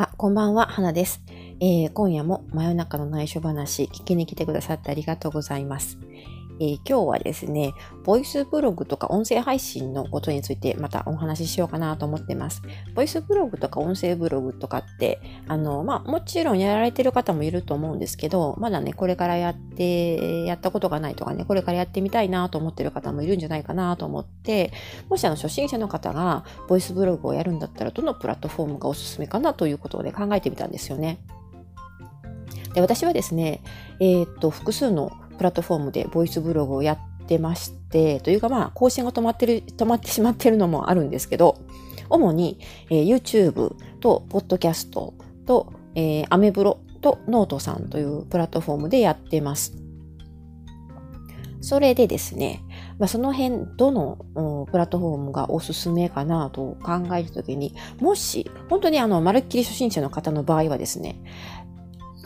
あ、こんばんは、花です。えー、今夜も真夜中の内緒話聞きに来てくださってありがとうございます。えー、今日はですね、ボイスブログとか音声配信のことについてまたお話ししようかなと思ってます。ボイスブログとか音声ブログとかって、あの、まあ、もちろんやられてる方もいると思うんですけど、まだね、これからやって、やったことがないとかね、これからやってみたいなと思ってる方もいるんじゃないかなと思って、もしあの、初心者の方がボイスブログをやるんだったら、どのプラットフォームがおすすめかなということで考えてみたんですよね。で私はですね、えー、っと、複数のプラットフォームでボイスブログをやってまして、というかまあ、更新が止まってる、止まってしまってるのもあるんですけど、主に、えー、YouTube と、ポッドキャストと、えー、アメブロとノートさんというプラットフォームでやってます。それでですね、まあ、その辺、どのプラットフォームがおすすめかなと考えるときに、もし、本当にあの、まるっきり初心者の方の場合はですね、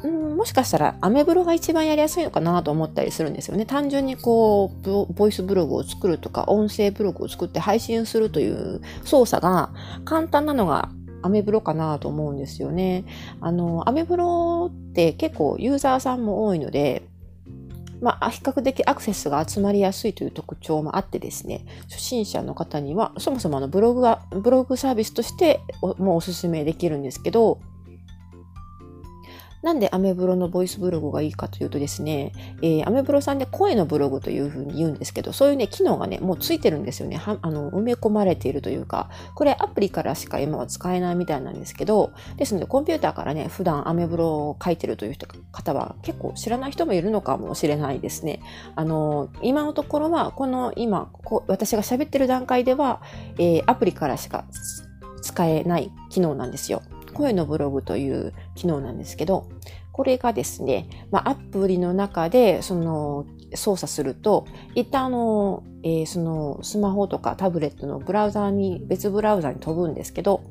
うん、もしかしたらアメブロが一番やりやすいのかなと思ったりするんですよね。単純にこう、ボイスブログを作るとか、音声ブログを作って配信するという操作が簡単なのがアメブロかなと思うんですよね。あの、アメブロって結構ユーザーさんも多いので、まあ、比較的アクセスが集まりやすいという特徴もあってですね、初心者の方には、そもそもあのブログが、ブログサービスとしてもうおすすめできるんですけど、なんでアメブロのボイスブログがいいかというとですね、えー、アメブロさんで声のブログというふうに言うんですけど、そういうね、機能がね、もうついてるんですよね。はあの埋め込まれているというか、これアプリからしか今は使えないみたいなんですけど、ですのでコンピューターからね、普段アメブロを書いてるという人方は結構知らない人もいるのかもしれないですね。あの、今のところは、この今、こ私が喋ってる段階では、えー、アプリからしか使えない機能なんですよ。声のブログという機能なんですけど、これがですね、まあ、アプリの中でその操作すると、一旦あの、えー、そのスマホとかタブレットのブラウザーに、別ブラウザーに飛ぶんですけど、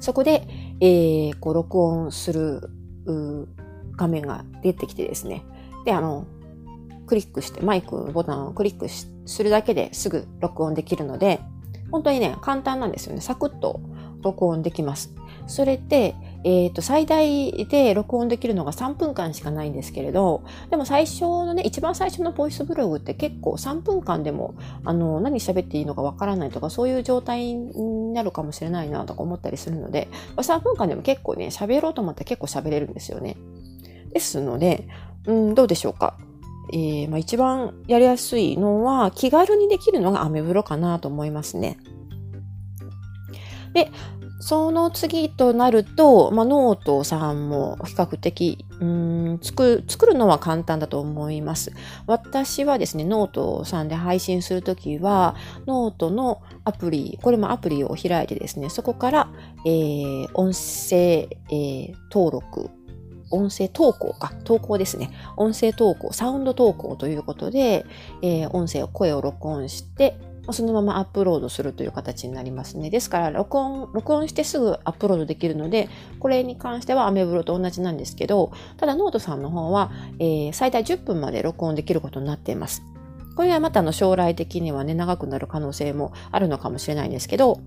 そこで、えー、こう録音する画面が出てきてですね、で、あの、クリックして、マイクボタンをクリックするだけですぐ録音できるので、本当にね、簡単なんですよね。サクッと録音できます。それって、え、ー、と、最大で録音できるのが3分間しかないんですけれど、でも最初のね、一番最初のボイスブログって結構3分間でも、あの、何喋っていいのかわからないとか、そういう状態になるかもしれないなとか思ったりするので、3分間でも結構ね、喋ろうと思って結構喋れるんですよね。ですので、うん、どうでしょうか。えー、まあ、一番やりやすいのは、気軽にできるのがアメブロかなと思いますね。で、その次となると、まあ、ノートさんも比較的うん作作るのは簡単だと思います。私はですね、ノートさんで配信するときは、ノートのアプリ、これもアプリを開いてですね、そこから、えー、音声、えー、登録、音声投稿か、投稿ですね。音声投稿、サウンド投稿ということで、えー、音声を、声を録音して、そのままアップロードするという形になりますね。ですから、録音、録音してすぐアップロードできるので、これに関してはアメブロと同じなんですけど、ただノートさんの方は、えー、最大10分まで録音できることになっています。これはまたの将来的にはね、長くなる可能性もあるのかもしれないんですけど、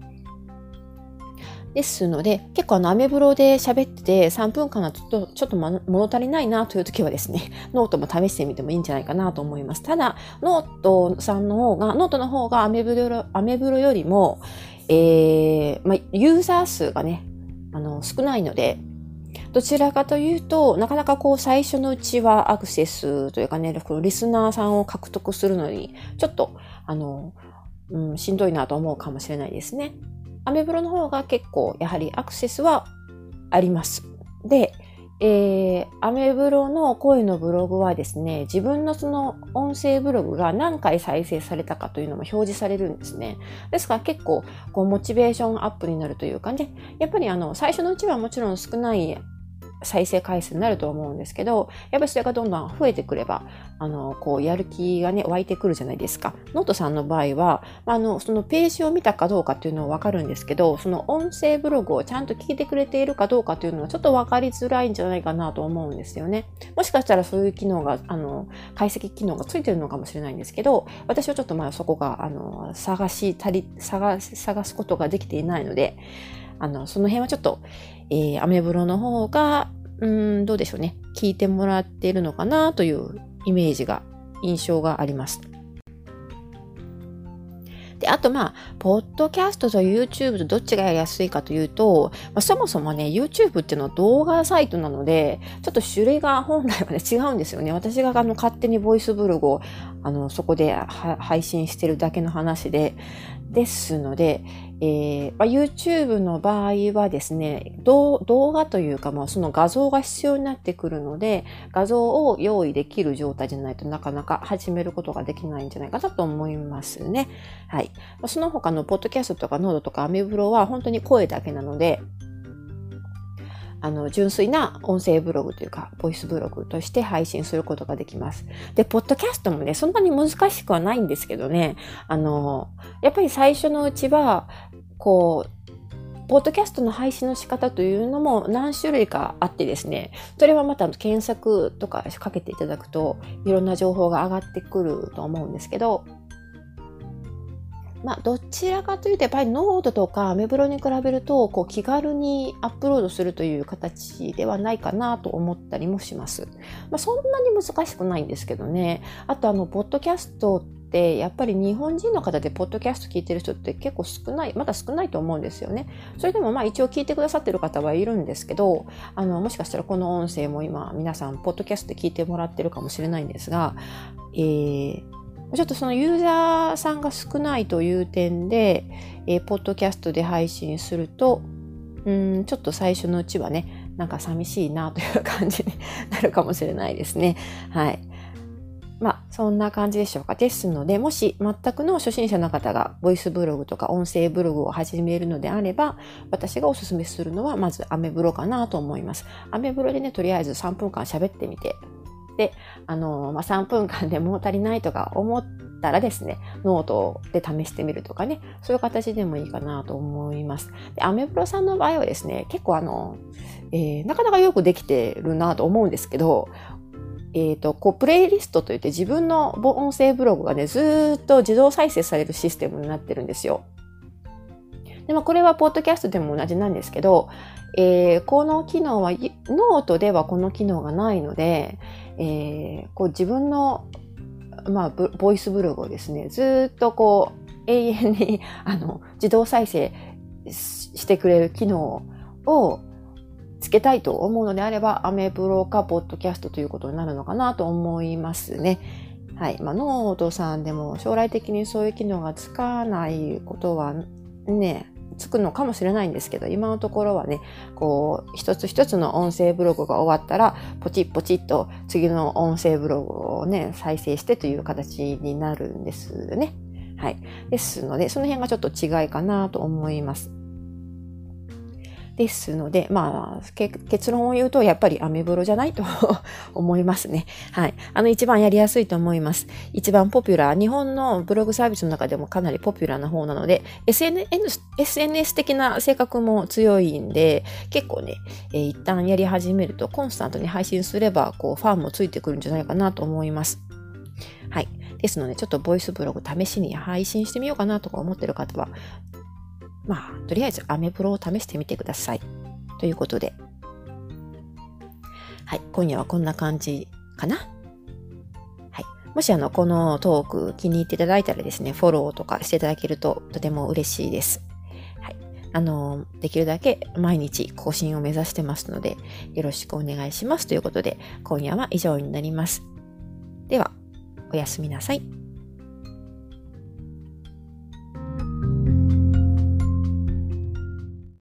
ですので、結構あの、アメブロで喋ってて3分間だとちょっと、ちょっと物足りないなという時はですね、ノートも試してみてもいいんじゃないかなと思います。ただ、ノートさんの方が、ノートの方がアメブロ、アメブロよりも、えー、まあ、ユーザー数がね、あの、少ないので、どちらかというと、なかなかこう最初のうちはアクセスというかね、このリスナーさんを獲得するのに、ちょっと、あの、うん、しんどいなと思うかもしれないですね。アメブロの方が結構やはりアクセスはあります。で、えー、アメブロの声のブログはですね、自分のその音声ブログが何回再生されたかというのも表示されるんですね。ですから結構、こう、モチベーションアップになるというかね、やっぱりあの、最初のうちはもちろん少ない再生回数になると思うんですけど、やっぱりそれがどんどん増えてくれば、あの、こう、やる気がね、湧いてくるじゃないですか。ノートさんの場合は、あの、そのページを見たかどうかっていうのはわかるんですけど、その音声ブログをちゃんと聞いてくれているかどうかっていうのはちょっとわかりづらいんじゃないかなと思うんですよね。もしかしたらそういう機能が、あの、解析機能がついてるのかもしれないんですけど、私はちょっとまあそこが、あの、探し足り、探すことができていないので、あの、その辺はちょっと、えー、アメブロの方が、うん、どうでしょうね。聞いてもらっているのかなというイメージが、印象があります。で、あとまあ、ポッドキャストと YouTube とどっちがやりやすいかというと、まあ、そもそもね、YouTube っていうのは動画サイトなので、ちょっと種類が本来はね、違うんですよね。私があの勝手にボイスブログをあのそこで配信してるだけの話で、ですので、えーまあ、YouTube の場合はですね、動画というか、まあ、その画像が必要になってくるので、画像を用意できる状態じゃないとなかなか始めることができないんじゃないかなと思いますね。はい。その他のポッドキャストとかノードとかアメブロは本当に声だけなので、あの、純粋な音声ブログというか、ボイスブログとして配信することができます。で、ポッドキャストもね、そんなに難しくはないんですけどね、あの、やっぱり最初のうちは、こう、ポッドキャストの配信の仕方というのも何種類かあってですね、それはまた検索とかかけていただくといろんな情報が上がってくると思うんですけど、まあ、どちらかというと、やっぱりノートとかアメブロに比べると、こう気軽にアップロードするという形ではないかなと思ったりもします。まあ、そんなに難しくないんですけどね。あと、あの、ポッドキャストって、やっぱり日本人の方でポッドキャスト聞いてる人って結構少ない、まだ少ないと思うんですよね。それでもまあ一応聞いてくださってる方はいるんですけど、あの、もしかしたらこの音声も今皆さんポッドキャストで聞いてもらってるかもしれないんですが、えー、ちょっとそのユーザーさんが少ないという点で、えー、ポッドキャストで配信すると、うん、ちょっと最初のうちはね、なんか寂しいなという感じに なるかもしれないですね。はい。まあ、そんな感じでしょうか。ですので、もし全くの初心者の方が、ボイスブログとか音声ブログを始めるのであれば、私がおすすめするのは、まずアメブロかなと思います。アメブロでね、とりあえず3分間喋ってみて、で、あの、まあ、3分間でも足りないとか思ったらですね、ノートで試してみるとかね、そういう形でもいいかなと思います。で、アメブロさんの場合はですね、結構あの、えー、なかなかよくできてるなと思うんですけど、えっ、ー、と、こう、プレイリストといって自分の音声ブログがね、ずっと自動再生されるシステムになってるんですよ。でもこれはポッドキャストでも同じなんですけど、えー、この機能は、ノートではこの機能がないので、えー、こう自分の、まあ、ボイスブログをですね、ずっとこう、永遠に、あの、自動再生してくれる機能をつけたいと思うのであれば、アメブロかポッドキャストということになるのかなと思いますね。はい。まあ、ノートさんでも将来的にそういう機能がつかないことはね、つくのかもしれないんですけど、今のところはね、こう、一つ一つの音声ブログが終わったら、ポチッポチッと次の音声ブログをね、再生してという形になるんですね。はい。ですので、その辺がちょっと違いかなと思います。ですので、まあ、結論を言うと、やっぱりアメブロじゃないと 思いますね。はい。あの、一番やりやすいと思います。一番ポピュラー、日本のブログサービスの中でもかなりポピュラーな方なので、SNS, SNS 的な性格も強いんで、結構ね、えー、一旦やり始めると、コンスタントに配信すれば、こう、ファンもついてくるんじゃないかなと思います。はい。ですので、ちょっとボイスブログ試しに配信してみようかなとか思ってる方は、まあ、とりあえずアメプロを試してみてください。ということで。はい、今夜はこんな感じかな。はい。もしあの、このトーク気に入っていただいたらですね、フォローとかしていただけるととても嬉しいです。はい。あの、できるだけ毎日更新を目指してますので、よろしくお願いします。ということで、今夜は以上になります。では、おやすみなさい。